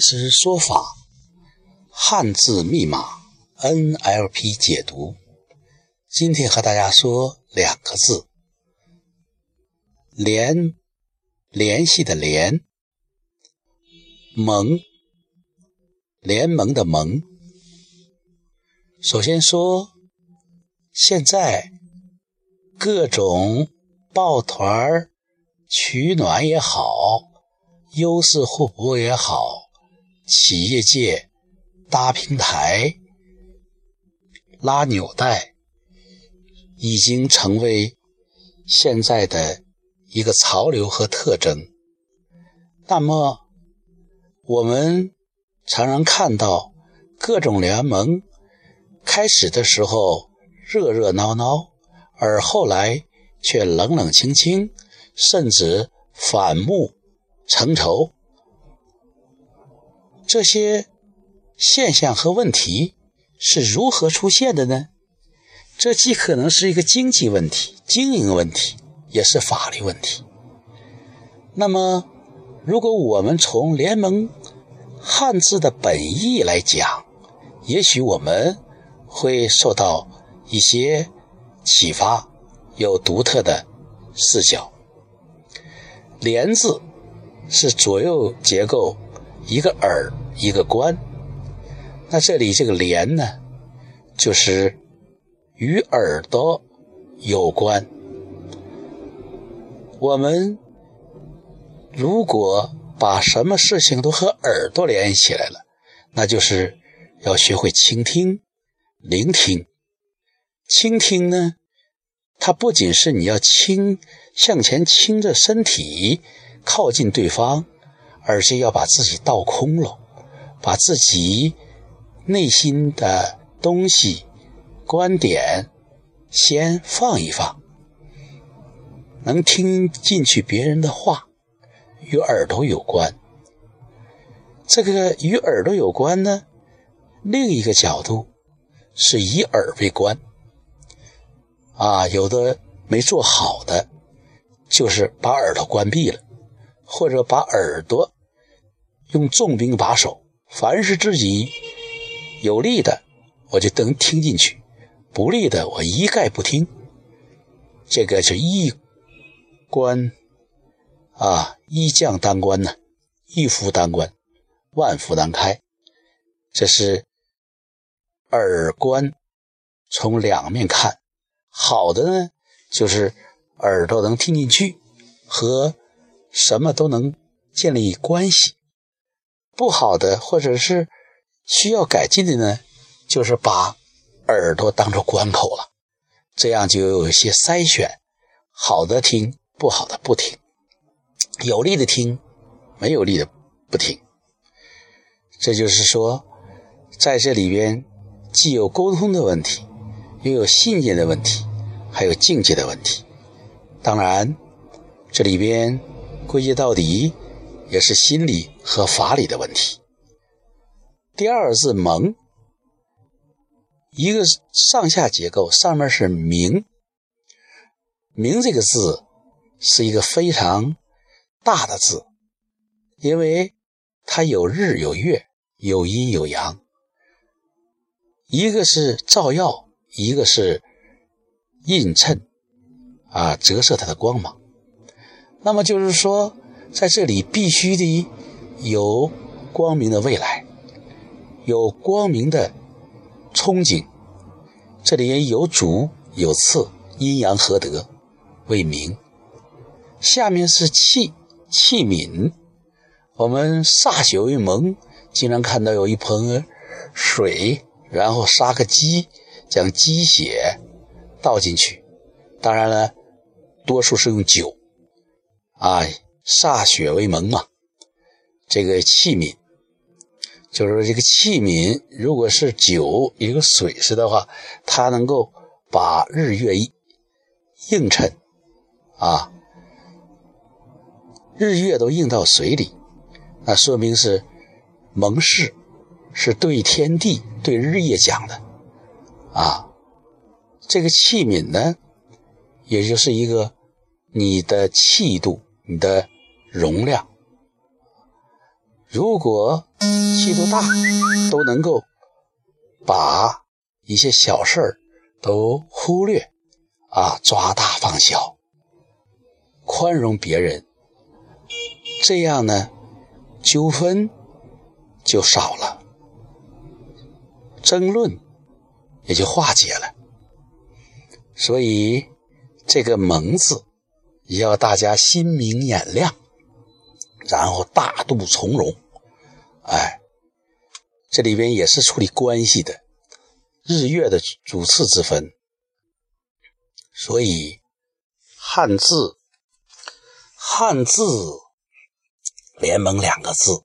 是说法，汉字密码 NLP 解读。今天和大家说两个字：联，联系的联，盟，联盟的盟。首先说，现在各种抱团取暖也好，优势互补也好。企业界搭平台、拉纽带，已经成为现在的一个潮流和特征。那么，我们常常看到各种联盟开始的时候热热闹闹，而后来却冷冷清清，甚至反目成仇。这些现象和问题是如何出现的呢？这既可能是一个经济问题、经营问题，也是法律问题。那么，如果我们从“联盟”汉字的本意来讲，也许我们会受到一些启发，有独特的视角。“联”字是左右结构。一个耳，一个关，那这里这个连呢，就是与耳朵有关。我们如果把什么事情都和耳朵联系起来了，那就是要学会倾听、聆听。倾听呢，它不仅是你要倾向前倾着身体靠近对方。而且要把自己倒空了，把自己内心的东西、观点先放一放，能听进去别人的话，与耳朵有关。这个与耳朵有关呢，另一个角度是以耳为关。啊，有的没做好的，就是把耳朵关闭了，或者把耳朵。用重兵把守，凡是自己有利的，我就能听进去；不利的，我一概不听。这个是一官啊，一将当关呢，一夫当关，万夫难开。这是耳观，从两面看，好的呢，就是耳朵能听进去，和什么都能建立关系。不好的，或者是需要改进的呢，就是把耳朵当做关口了，这样就有一些筛选，好的听，不好的不听，有利的听，没有利的不听。这就是说，在这里边既有沟通的问题，又有信念的问题，还有境界的问题。当然，这里边归结到底。也是心理和法理的问题。第二个字“蒙”，一个上下结构，上面是“明”。明这个字是一个非常大的字，因为它有日有月，有阴有阳，一个是照耀，一个是映衬，啊，折射它的光芒。那么就是说。在这里必须的有光明的未来，有光明的憧憬。这里也有主有次，阴阳合德为明。下面是器器皿，我们歃血为盟，经常看到有一盆水，然后杀个鸡，将鸡血倒进去。当然了，多数是用酒啊。歃血为盟嘛，这个器皿，就是说这个器皿，如果是酒，一个水似的话，它能够把日月映衬啊，日月都映到水里，那说明是盟誓，是对天地、对日夜讲的啊。这个器皿呢，也就是一个你的气度，你的。容量，如果气度大，都能够把一些小事儿都忽略，啊，抓大放小，宽容别人，这样呢，纠纷就少了，争论也就化解了。所以，这个“蒙”字，要大家心明眼亮，然后大度从容。哎，这里边也是处理关系的，日月的主次之分。所以，汉字“汉字联盟”两个字，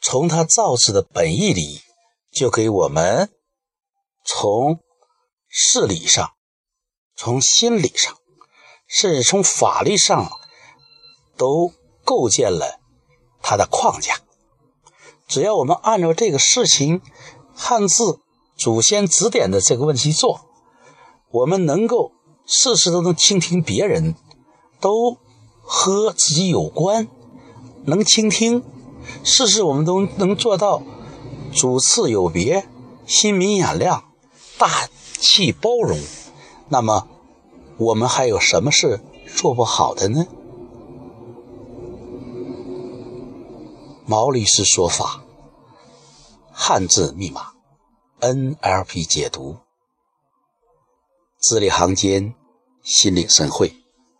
从它造字的本意里，就给我们从事理上。从心理上，甚至从法律上，都构建了它的框架。只要我们按照这个事情，汉字祖先指点的这个问题做，我们能够事事都能倾听别人，都和自己有关，能倾听，事事我们都能做到主次有别，心明眼亮，大气包容。那么，我们还有什么是做不好的呢？毛律师说法，汉字密码，NLP 解读，字里行间，心领神会。